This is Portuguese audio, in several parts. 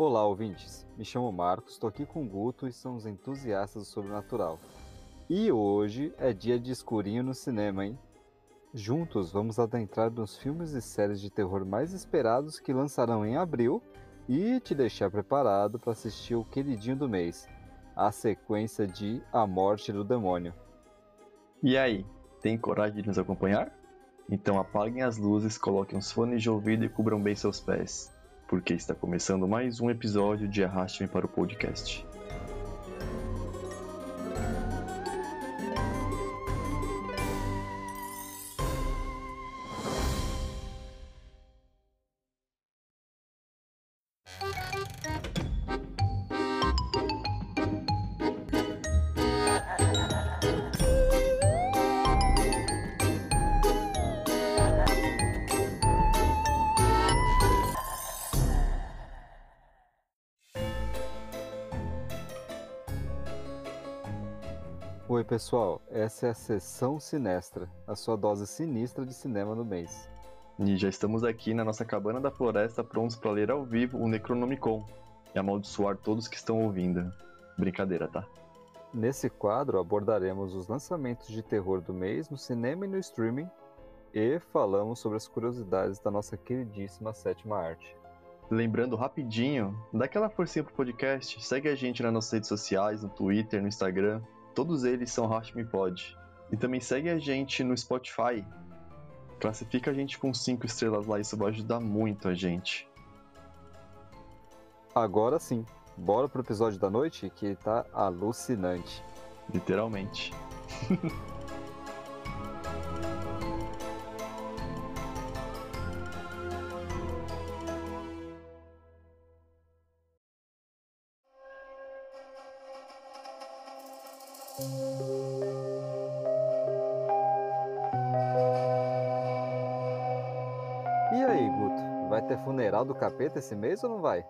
Olá, ouvintes. Me chamo Marcos, estou aqui com o Guto e somos entusiastas do sobrenatural. E hoje é dia de escurinho no cinema, hein? Juntos vamos adentrar nos filmes e séries de terror mais esperados que lançarão em abril e te deixar preparado para assistir o queridinho do mês, a sequência de A Morte do Demônio. E aí, tem coragem de nos acompanhar? Então apaguem as luzes, coloquem os fones de ouvido e cubram bem seus pés, porque está começando mais um episódio de Arraste-me para o Podcast. Pessoal. Essa é a Sessão Sinestra, a sua dose sinistra de cinema no mês. E já estamos aqui na nossa cabana da floresta prontos para ler ao vivo o Necronomicon e amaldiçoar todos que estão ouvindo. Brincadeira, tá? Nesse quadro abordaremos os lançamentos de terror do mês no cinema e no streaming e falamos sobre as curiosidades da nossa queridíssima sétima arte. Lembrando rapidinho, dá aquela forcinha pro podcast, segue a gente nas nossas redes sociais, no Twitter, no Instagram, todos eles são Me Pod. E também segue a gente no Spotify. Classifica a gente com 5 estrelas lá, isso vai ajudar muito a gente. Agora sim, bora pro episódio da noite que tá alucinante. Literalmente. E aí, Guto? Vai ter funeral do capeta esse mês ou não vai?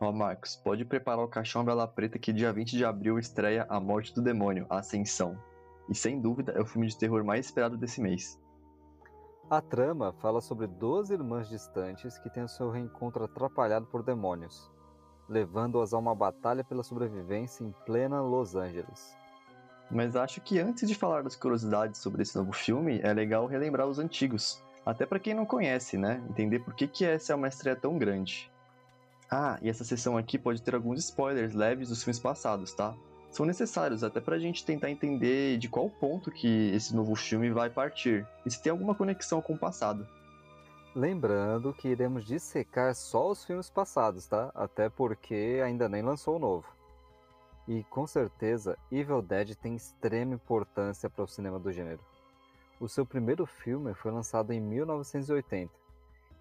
Ó, Marcos, pode preparar o caixão Bela Preta que dia 20 de abril estreia A Morte do Demônio, A Ascensão. E sem dúvida é o filme de terror mais esperado desse mês. A trama fala sobre duas irmãs distantes que têm o seu reencontro atrapalhado por demônios, levando-as a uma batalha pela sobrevivência em plena Los Angeles. Mas acho que antes de falar das curiosidades sobre esse novo filme, é legal relembrar os antigos. Até para quem não conhece, né? Entender por que, que essa é uma estreia tão grande. Ah, e essa sessão aqui pode ter alguns spoilers leves dos filmes passados, tá? São necessários até pra gente tentar entender de qual ponto que esse novo filme vai partir e se tem alguma conexão com o passado. Lembrando que iremos dissecar só os filmes passados, tá? Até porque ainda nem lançou o novo. E com certeza, Evil Dead tem extrema importância para o cinema do gênero. O seu primeiro filme foi lançado em 1980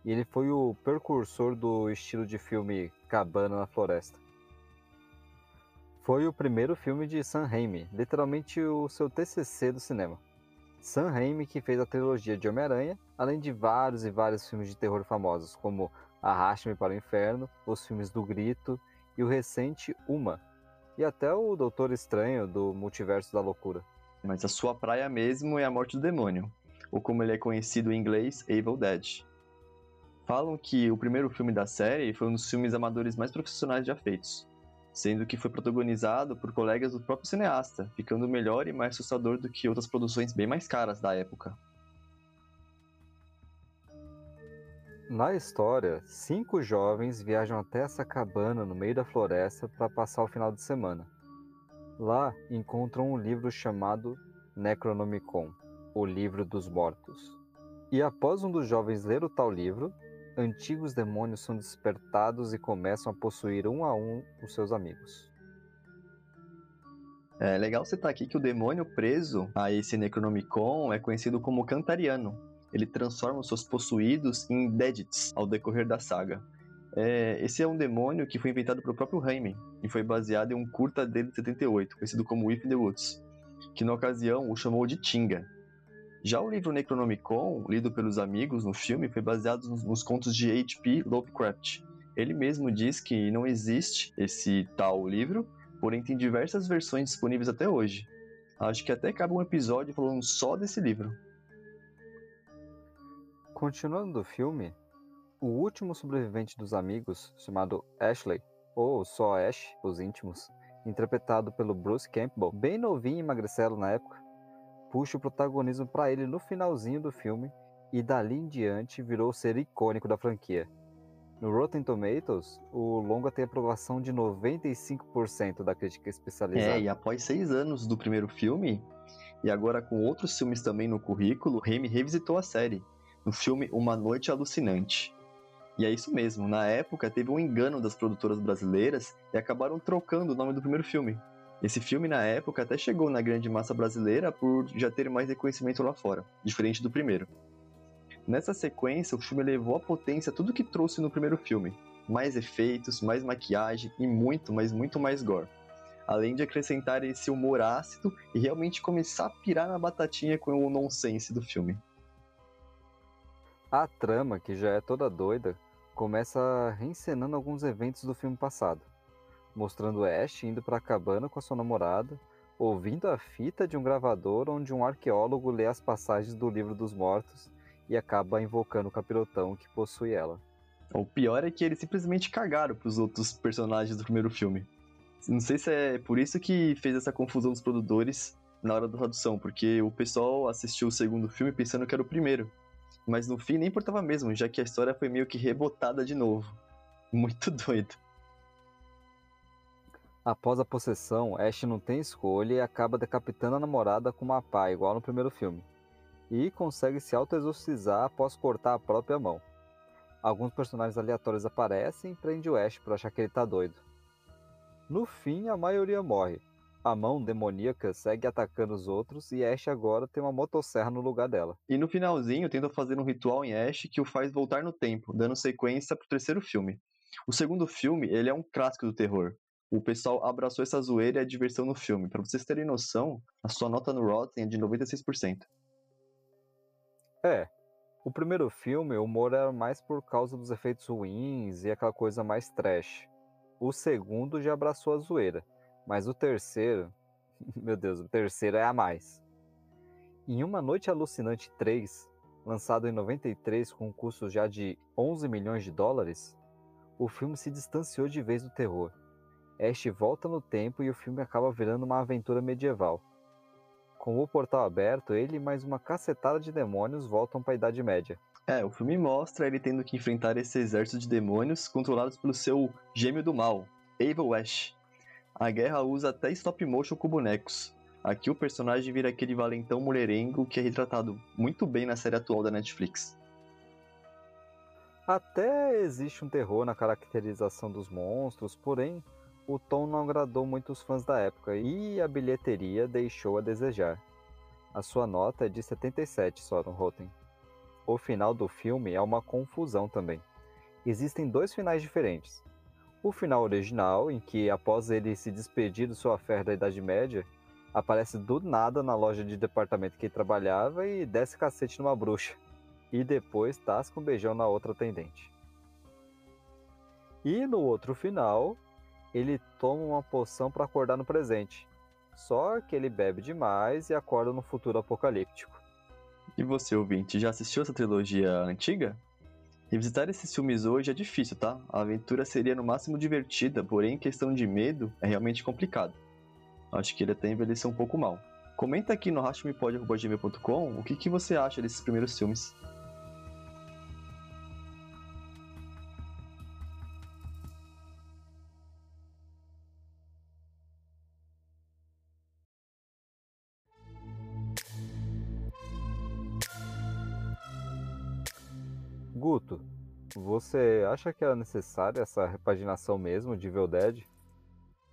e ele foi o precursor do estilo de filme Cabana na Floresta. Foi o primeiro filme de Sam Raimi, literalmente o seu TCC do cinema. Sam Raimi que fez a trilogia de Homem-Aranha, além de vários e vários filmes de terror famosos, como Arraste-me para o Inferno, os filmes do Grito e o recente Uma, e até o Doutor Estranho do Multiverso da Loucura. Mas a sua praia mesmo é a morte do demônio, ou como ele é conhecido em inglês, Evil Dead. Falam que o primeiro filme da série foi um dos filmes amadores mais profissionais já feitos, sendo que foi protagonizado por colegas do próprio cineasta, ficando melhor e mais assustador do que outras produções bem mais caras da época. Na história, cinco jovens viajam até essa cabana no meio da floresta para passar o final de semana. Lá encontram um livro chamado Necronomicon, o Livro dos Mortos. E após um dos jovens ler o tal livro, antigos demônios são despertados e começam a possuir um a um os seus amigos. É legal citar aqui que o demônio preso a esse Necronomicon é conhecido como Cantariano, ele transforma os seus possuídos em Deadits ao decorrer da saga. É, esse é um demônio que foi inventado pelo próprio Raimi e foi baseado em um curta dele de 78, conhecido como If the Woods, que na ocasião o chamou de Tinga. Já o livro Necronomicon, lido pelos amigos no filme, foi baseado nos, nos contos de H.P. Lovecraft. Ele mesmo diz que não existe esse tal livro, porém tem diversas versões disponíveis até hoje. Acho que até cabe um episódio falando só desse livro. Continuando o filme, O último sobrevivente dos amigos, chamado Ashley, ou só Ash, os íntimos, interpretado pelo Bruce Campbell, bem novinho e magricelo na época, puxa o protagonismo para ele no finalzinho do filme e dali em diante virou o ser icônico da franquia. No Rotten Tomatoes, o longa tem aprovação de 95% da crítica especializada. É, e após seis anos do primeiro filme, e agora com outros filmes também no currículo, Raimi revisitou a série, no filme Uma Noite Alucinante. E é isso mesmo, na época teve um engano das produtoras brasileiras e acabaram trocando o nome do primeiro filme. Esse filme, na época, até chegou na grande massa brasileira por já ter mais reconhecimento lá fora, diferente do primeiro. Nessa sequência, o filme levou à potência tudo que trouxe no primeiro filme: mais efeitos, mais maquiagem e muito, mas muito mais gore. Além de acrescentar esse humor ácido e realmente começar a pirar na batatinha com o nonsense do filme. A trama, que já é toda doida, começa reencenando alguns eventos do filme passado, mostrando Ash indo para a cabana com a sua namorada, ouvindo a fita de um gravador onde um arqueólogo lê as passagens do livro dos mortos e acaba invocando o capirotão que possui ela. O pior é que eles simplesmente cagaram pros outros personagens do primeiro filme. Não sei se é por isso que fez essa confusão dos produtores na hora da tradução, porque o pessoal assistiu o segundo filme pensando que era o primeiro. Mas no fim nem importava mesmo, já que a história foi meio que rebotada de novo. Muito doido. Após a possessão, Ash não tem escolha e acaba decapitando a namorada com uma pá, igual no primeiro filme. E consegue se auto-exorcizar após cortar a própria mão. Alguns personagens aleatórios aparecem e prende o Ash por achar que ele tá doido. No fim, a maioria morre. A mão demoníaca segue atacando os outros e Ash agora tem uma motosserra no lugar dela. E no finalzinho tenta fazer um ritual em Ash que o faz voltar no tempo, dando sequência pro terceiro filme. O segundo filme, ele é um clássico do terror. O pessoal abraçou essa zoeira e a diversão no filme. Para vocês terem noção, a sua nota no Rotten é de 96%. É, o primeiro filme, o humor era mais por causa dos efeitos ruins e aquela coisa mais trash. O segundo já abraçou a zoeira. Mas o terceiro, meu Deus, o terceiro é a mais. Em Uma Noite Alucinante 3, lançado em 93 com um custo já de 11 milhões de dólares, o filme se distanciou de vez do terror. Ash volta no tempo e o filme acaba virando uma aventura medieval. Com o portal aberto, ele e mais uma cacetada de demônios voltam para a Idade Média. É, o filme mostra ele tendo que enfrentar esse exército de demônios controlados pelo seu gêmeo do mal, Evil Ash, a guerra usa até stop motion com bonecos. Aqui o personagem vira aquele valentão mulherengo que é retratado muito bem na série atual da Netflix. Até existe um terror na caracterização dos monstros, porém o tom não agradou muitos fãs da época e a bilheteria deixou a desejar. A sua nota é de 77 só no Rotten. O final do filme é uma confusão também. Existem dois finais diferentes. O final original, em que após ele se despedir de sua fé da Idade Média, aparece do nada na loja de departamento que ele trabalhava e desce cacete numa bruxa. E depois tasca um beijão na outra atendente. E no outro final, ele toma uma poção para acordar no presente. Só que ele bebe demais e acorda no futuro apocalíptico. E você, ouvinte, já assistiu essa trilogia antiga? Revisitar esses filmes hoje é difícil, tá? A aventura seria no máximo divertida, porém, em questão de medo, é realmente complicado. Acho que ele até envelheceu um pouco mal. Comenta aqui no rachmepod.gmail.com o que, que você acha desses primeiros filmes. Você acha que era necessária essa repaginação mesmo de Evil Dead?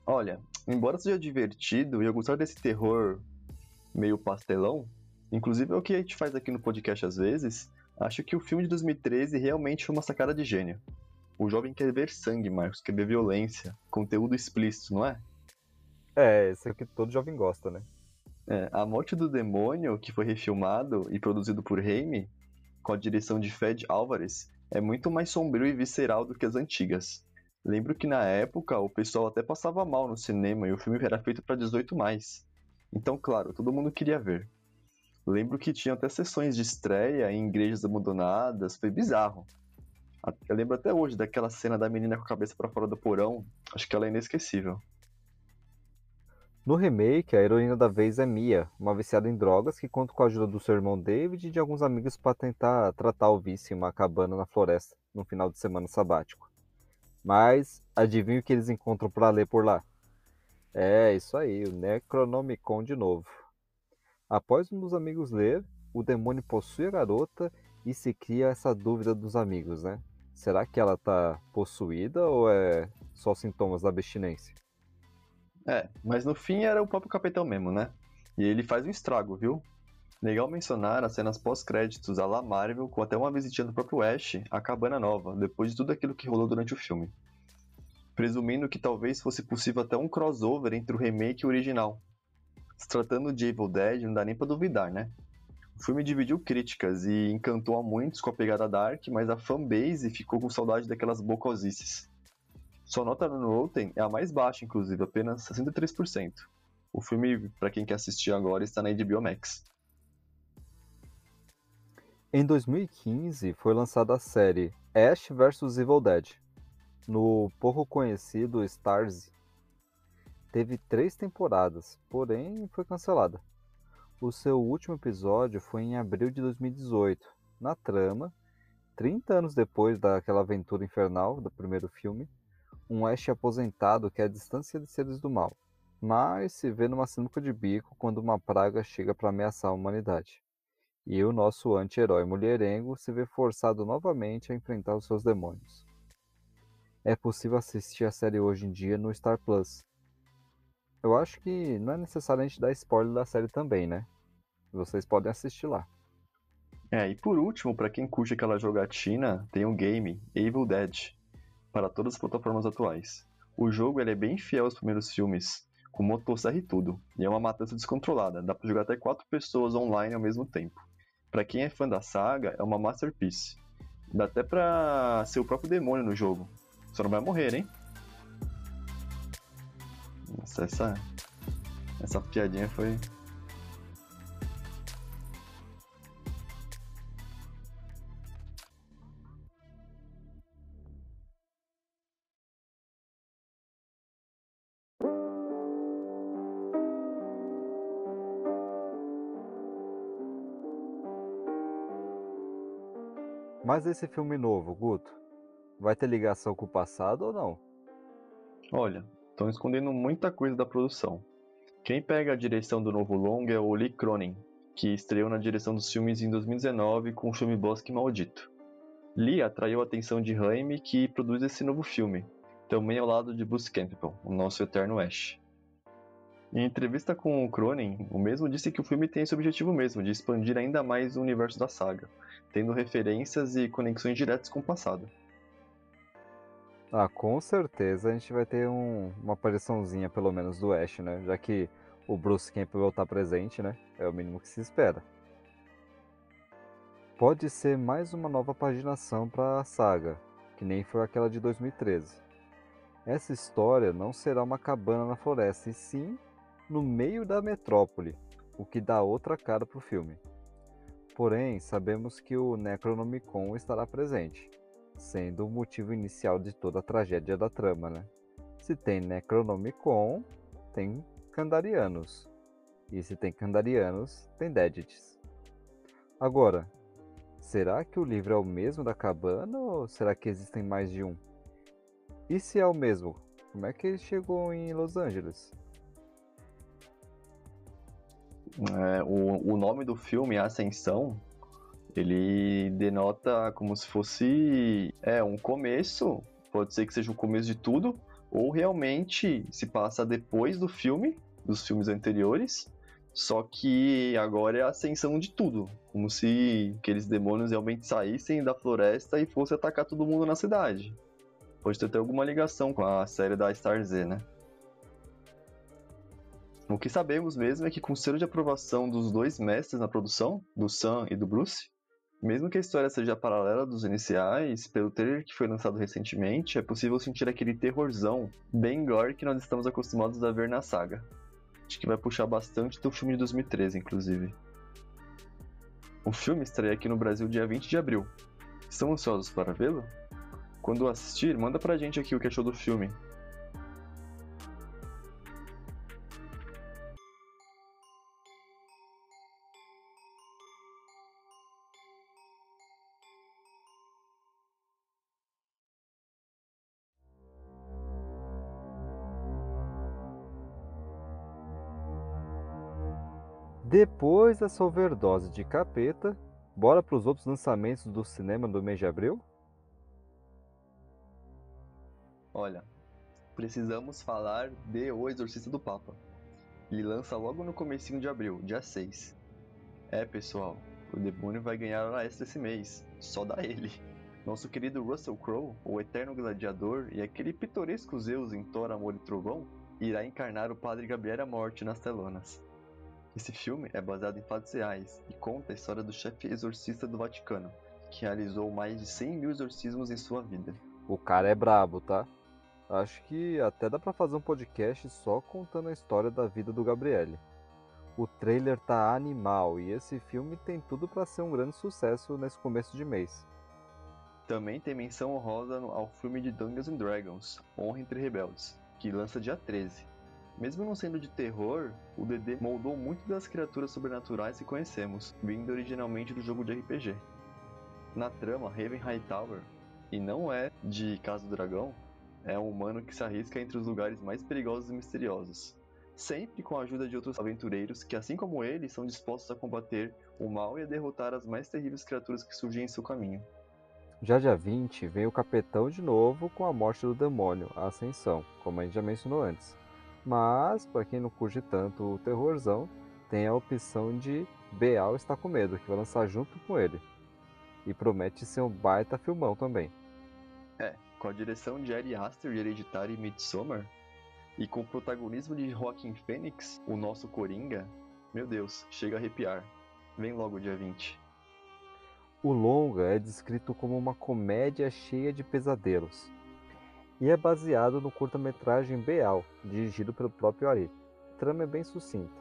Olha, embora seja divertido e eu gostar desse terror meio pastelão, inclusive é o que a gente faz aqui no podcast às vezes, acho que o filme de 2013 realmente foi uma sacada de gênio. O jovem quer ver sangue, Marcos, quer ver violência, conteúdo explícito, não é? É, isso é o que todo jovem gosta, né? É, a Morte do Demônio, que foi refilmado e produzido por Raimi, com a direção de Fed Álvares, é muito mais sombrio e visceral do que as antigas. Lembro que na época o pessoal até passava mal no cinema e o filme era feito para 18 mais. Então, claro, todo mundo queria ver. Lembro que tinha até sessões de estreia em igrejas abandonadas, foi bizarro. Eu lembro até hoje daquela cena da menina com a cabeça para fora do porão. Acho que ela é inesquecível. No remake, a heroína da vez é Mia, uma viciada em drogas que conta com a ajuda do seu irmão David e de alguns amigos para tentar tratar o vício em uma cabana na floresta no final de semana sabático. Mas adivinha o que eles encontram para ler por lá? É, isso aí, o Necronomicon de novo. Após um dos amigos ler, o demônio possui a garota e se cria essa dúvida dos amigos, né? Será que ela tá possuída ou é só sintomas da abstinência? É, mas no fim era o próprio capitão mesmo, né? E ele faz um estrago, viu? Legal mencionar as cenas pós-créditos a la Marvel com até uma visitinha do próprio Ash à Cabana Nova, depois de tudo aquilo que rolou durante o filme. Presumindo que talvez fosse possível até um crossover entre o remake e o original. Se tratando de Evil Dead, não dá nem pra duvidar, né? O filme dividiu críticas e encantou a muitos com a pegada dark, mas a fanbase ficou com saudade daquelas bocosices. Sua nota no Rotten é a mais baixa, inclusive, apenas 63%. O filme, para quem quer assistir agora, está na HBO Max. Em 2015, foi lançada a série Ash vs Evil Dead, no pouco conhecido Starz. Teve três temporadas, porém foi cancelada. O seu último episódio foi em abril de 2018. Na trama, 30 anos depois daquela aventura infernal do primeiro filme, um Ash aposentado quer a distância de seres do mal, mas se vê numa sinuca de bico quando uma praga chega para ameaçar a humanidade. E o nosso anti-herói mulherengo se vê forçado novamente a enfrentar os seus demônios. É possível assistir a série hoje em dia no Star Plus, eu acho que não é necessário a gente dar spoiler da série também, né? Vocês podem assistir lá. É, e por último, para quem curte aquela jogatina, tem um game Evil Dead para todas as plataformas atuais. O jogo ele é bem fiel aos primeiros filmes, com motosserra e tudo, e é uma matança descontrolada, dá para jogar até quatro pessoas online ao mesmo tempo. Para quem é fã da saga, é uma masterpiece. Dá até pra ser o próprio demônio no jogo. Só não vai morrer, hein? Nossa, essa, essa piadinha foi. Mas esse filme novo, Guto, vai ter ligação com o passado ou não? Olha, estão escondendo muita coisa da produção. Quem pega a direção do novo longa é o Lee Cronin, que estreou na direção dos filmes em 2019 com o filme Bosque Maldito. Lee atraiu a atenção de Raimi, que produz esse novo filme, também ao lado de Bruce Campbell, o nosso eterno Ash. Em entrevista com o Cronin, o mesmo disse que o filme tem esse objetivo mesmo, de expandir ainda mais o universo da saga, tendo referências e conexões diretas com o passado. Ah, com certeza a gente vai ter um, uma apariçãozinha, pelo menos, do Ash, né? Já que o Bruce Campbell tá presente, né? É o mínimo que se espera. Pode ser mais uma nova paginação para a saga, que nem foi aquela de 2013. Essa história não será uma cabana na floresta, e sim no meio da metrópole, o que dá outra cara pro filme. Porém, sabemos que o Necronomicon estará presente sendo o motivo inicial de toda a tragédia da trama, né? Se tem Necronomicon, tem Kandarianos. E se tem Kandarianos, tem Deadites. Agora, será que o livro é o mesmo da cabana ou será que existem mais de um? E se é o mesmo, como é que ele chegou em Los Angeles? É, o, o nome do filme, Ascensão, ele denota como se fosse é um começo, pode ser que seja o começo de tudo, ou realmente se passa depois do filme, dos filmes anteriores, só que agora é a ascensão de tudo, como se aqueles demônios realmente saíssem da floresta e fossem atacar todo mundo na cidade. Pode ter até alguma ligação com a série da Star Z, né? O que sabemos mesmo é que com o selo de aprovação dos dois mestres na produção, do Sam e do Bruce, mesmo que a história seja paralela dos iniciais, pelo trailer que foi lançado recentemente, é possível sentir aquele terrorzão bem gore que nós estamos acostumados a ver na saga. Acho que vai puxar bastante do filme de 2013, inclusive. O filme estreia aqui no Brasil dia 20 de abril. Estão ansiosos para vê-lo? Quando assistir, manda pra gente aqui o que achou do filme. Depois dessa overdose de capeta, bora para os outros lançamentos do cinema do mês de abril? Olha, precisamos falar de O Exorcista do Papa. Ele lança logo no comecinho de abril, dia 6. É, pessoal, o demônio vai ganhar hora extra esse mês, só da ele. Nosso querido Russell Crowe, o eterno gladiador e aquele pitoresco Zeus em Thor, Amor e Trovão, irá encarnar o Padre Gabriel à morte nas telonas. Esse filme é baseado em fatos reais e conta a história do chefe exorcista do Vaticano, que realizou mais de 100 mil exorcismos em sua vida. O cara é brabo, tá? Acho que até dá pra fazer um podcast só contando a história da vida do Gabriele. O trailer tá animal e esse filme tem tudo para ser um grande sucesso nesse começo de mês. Também tem menção honrosa ao filme de Dungeons and Dragons, Honra entre Rebeldes, que lança dia 13. Mesmo não sendo de terror, o DD moldou muito das criaturas sobrenaturais que conhecemos, vindo originalmente do jogo de RPG. Na trama, Raven Hightower, e não é de Casa do Dragão, é um humano que se arrisca entre os lugares mais perigosos e misteriosos, sempre com a ajuda de outros aventureiros que, assim como ele, são dispostos a combater o mal e a derrotar as mais terríveis criaturas que surgem em seu caminho. Já dia 20 vem o capetão de novo com a morte do demônio, a ascensão, como a gente já mencionou antes. Mas, para quem não curte tanto o terrorzão, tem a opção de Beal está com medo, que vai lançar junto com ele. E promete ser um baita filmão também. É, com a direção de Ari Aster de Hereditário e Midsommar, e com o protagonismo de Joaquin Phoenix, o nosso Coringa, meu Deus, chega a arrepiar. Vem logo dia 20. O longa é descrito como uma comédia cheia de pesadelos, e é baseado no curta-metragem Beal, dirigido pelo próprio Ari. A trama é bem sucinta.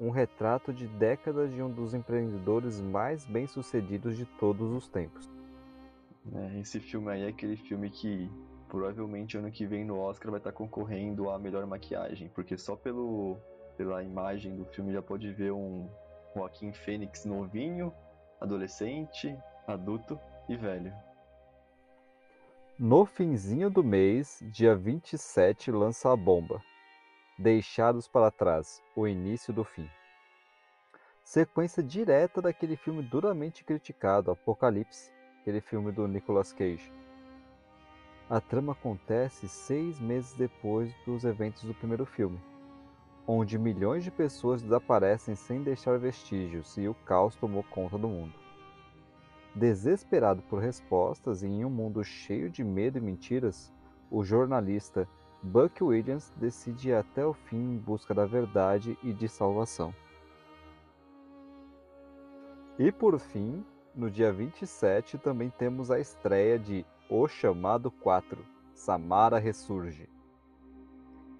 Um retrato de décadas de um dos empreendedores mais bem-sucedidos de todos os tempos. É, esse filme aí é aquele filme que provavelmente ano que vem no Oscar vai estar concorrendo a melhor maquiagem, porque só pelo, pela imagem do filme já pode ver um Joaquim Fênix novinho, adolescente, adulto e velho. No finzinho do mês, dia 27, lança a bomba. Deixados para trás, o início do fim. Sequência direta daquele filme duramente criticado, Apocalipse, aquele filme do Nicolas Cage. A trama acontece seis meses depois dos eventos do primeiro filme, onde milhões de pessoas desaparecem sem deixar vestígios e o caos tomou conta do mundo. Desesperado por respostas e em um mundo cheio de medo e mentiras, o jornalista Buck Williams decide ir até o fim em busca da verdade e de salvação. E por fim, no dia 27 também temos a estreia de O Chamado 4, Samara Ressurge.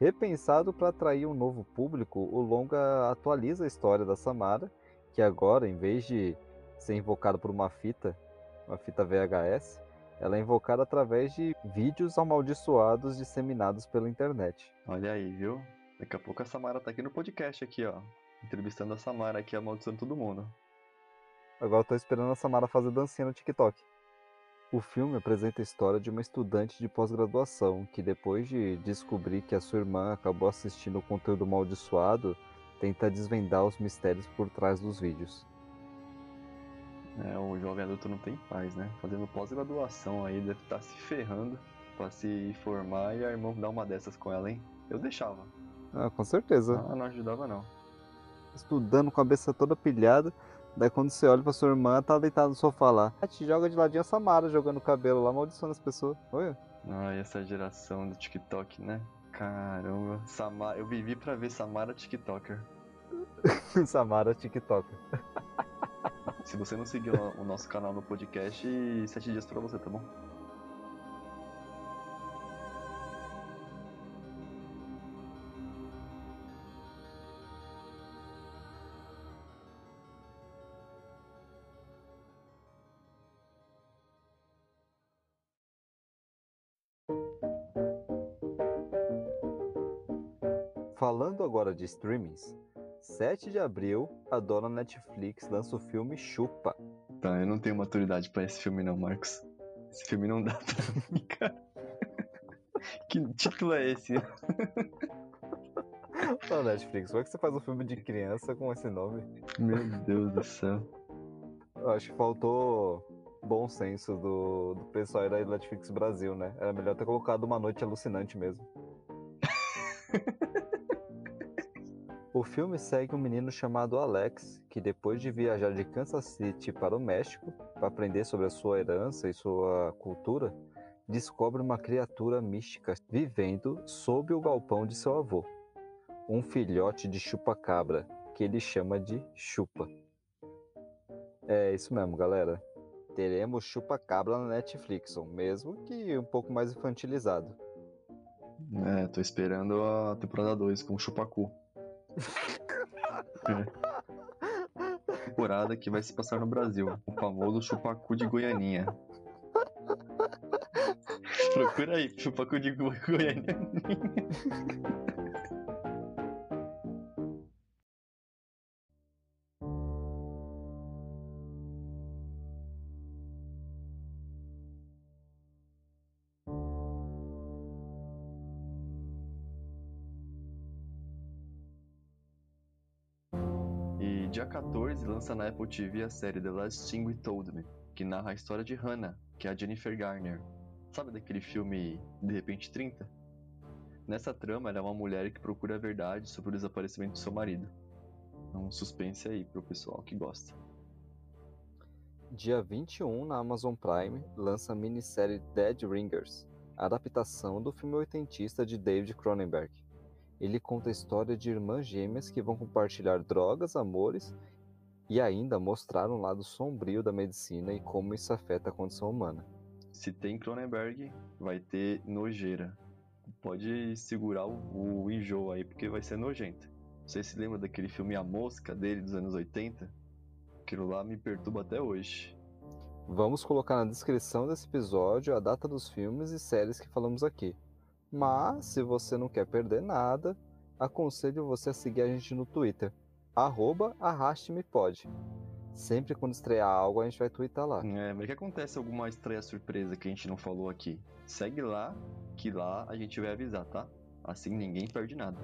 Repensado para atrair um novo público, o longa atualiza a história da Samara, que agora, em vez de ser invocada por uma fita, uma fita VHS, ela é invocada através de vídeos amaldiçoados disseminados pela internet. Olha aí, viu? Daqui a pouco a Samara tá aqui no podcast aqui, ó. Entrevistando a Samara aqui, amaldiçoando todo mundo. Agora eu tô esperando a Samara fazer dancinha no TikTok. O filme apresenta a história de uma estudante de pós-graduação que, depois de descobrir que a sua irmã acabou assistindo o conteúdo amaldiçoado, tenta desvendar os mistérios por trás dos vídeos. É, o jovem adulto não tem paz, né? Fazendo pós-graduação aí, deve estar tá se ferrando para se formar e a irmã dar uma dessas com ela, hein? Eu deixava. Ah, com certeza. Ah, não ajudava não. Estudando com a cabeça toda pilhada, daí quando você olha pra sua irmã, tá deitada no sofá lá. A te joga de ladinho a Samara jogando cabelo lá, maldiçoando as pessoas. Olha. Ai, essa geração do TikTok, né? Caramba, Samara, eu vivi pra ver Samara TikToker. Samara TikToker. Se você não seguiu o nosso canal no podcast, sete dias para você, tá bom? Falando agora de streamings, 7 de abril, a dona Netflix lança o filme Chupa. Tá, eu não tenho maturidade pra esse filme não, Marcos. Esse filme não dá pra mim, cara. Que título é esse? Ô, Netflix, como é que você faz um filme de criança com esse nome? Meu Deus do céu. Eu acho que faltou bom senso do, do pessoal aí da Netflix Brasil, né? Era melhor ter colocado uma noite alucinante mesmo. o filme segue um menino chamado Alex, que depois de viajar de Kansas City para o México para aprender sobre a sua herança e sua cultura, descobre uma criatura mística vivendo sob o galpão de seu avô. Um filhote de chupa-cabra, que ele chama de Chupa. É isso mesmo, galera. Teremos chupa-cabra na Netflix, mesmo que um pouco mais infantilizado. É, tô esperando a temporada 2 com Chupacu. É. Temporada que vai se passar no Brasil. O famoso Chupacu de Goianinha. Procura aí, Chupacu de Go Goianinha. 14 lança na Apple TV a série The Last Thing We Told Me, que narra a história de Hannah, que é a Jennifer Garner. Sabe daquele filme De Repente 30? Nessa trama, ela é uma mulher que procura a verdade sobre o desaparecimento do seu marido. É um suspense aí pro pessoal que gosta. Dia 21, na Amazon Prime, lança a minissérie Dead Ringers, adaptação do filme oitentista de David Cronenberg. Ele conta a história de irmãs gêmeas que vão compartilhar drogas, amores e ainda mostrar um lado sombrio da medicina e como isso afeta a condição humana. Se tem Cronenberg, vai ter nojeira. Pode segurar o, o enjoo aí, porque vai ser nojento. Você se lembra daquele filme A Mosca dele dos anos 80? Aquilo lá me perturba até hoje. Vamos colocar na descrição desse episódio a data dos filmes e séries que falamos aqui. Mas, se você não quer perder nada, aconselho você a seguir a gente no Twitter, arroba arrastemepod. Sempre quando estrear algo, a gente vai twittar lá. É, mas que acontece alguma estreia surpresa que a gente não falou aqui? Segue lá, que lá a gente vai avisar, tá? Assim ninguém perde nada.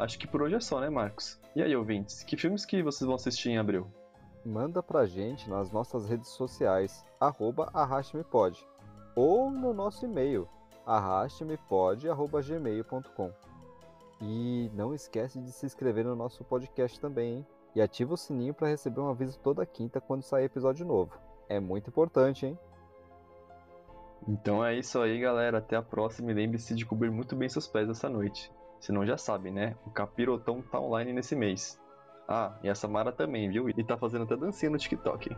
Acho que por hoje é só, né, Marcos? E aí, ouvintes, que filmes que vocês vão assistir em abril? Manda pra gente nas nossas redes sociais, arroba arrastemepod, ou no nosso e-mail, arrastemepod.gmail.com. E não esquece de se inscrever no nosso podcast também, hein? E ativa o sininho para receber um aviso toda quinta quando sair episódio novo. É muito importante, hein? Então é isso aí, galera. Até a próxima e lembre-se de cobrir muito bem seus pés essa noite. Se não já sabe, né? O capirotão tá online nesse mês. Ah, e a Samara também, viu? E tá fazendo até dancinha no TikTok.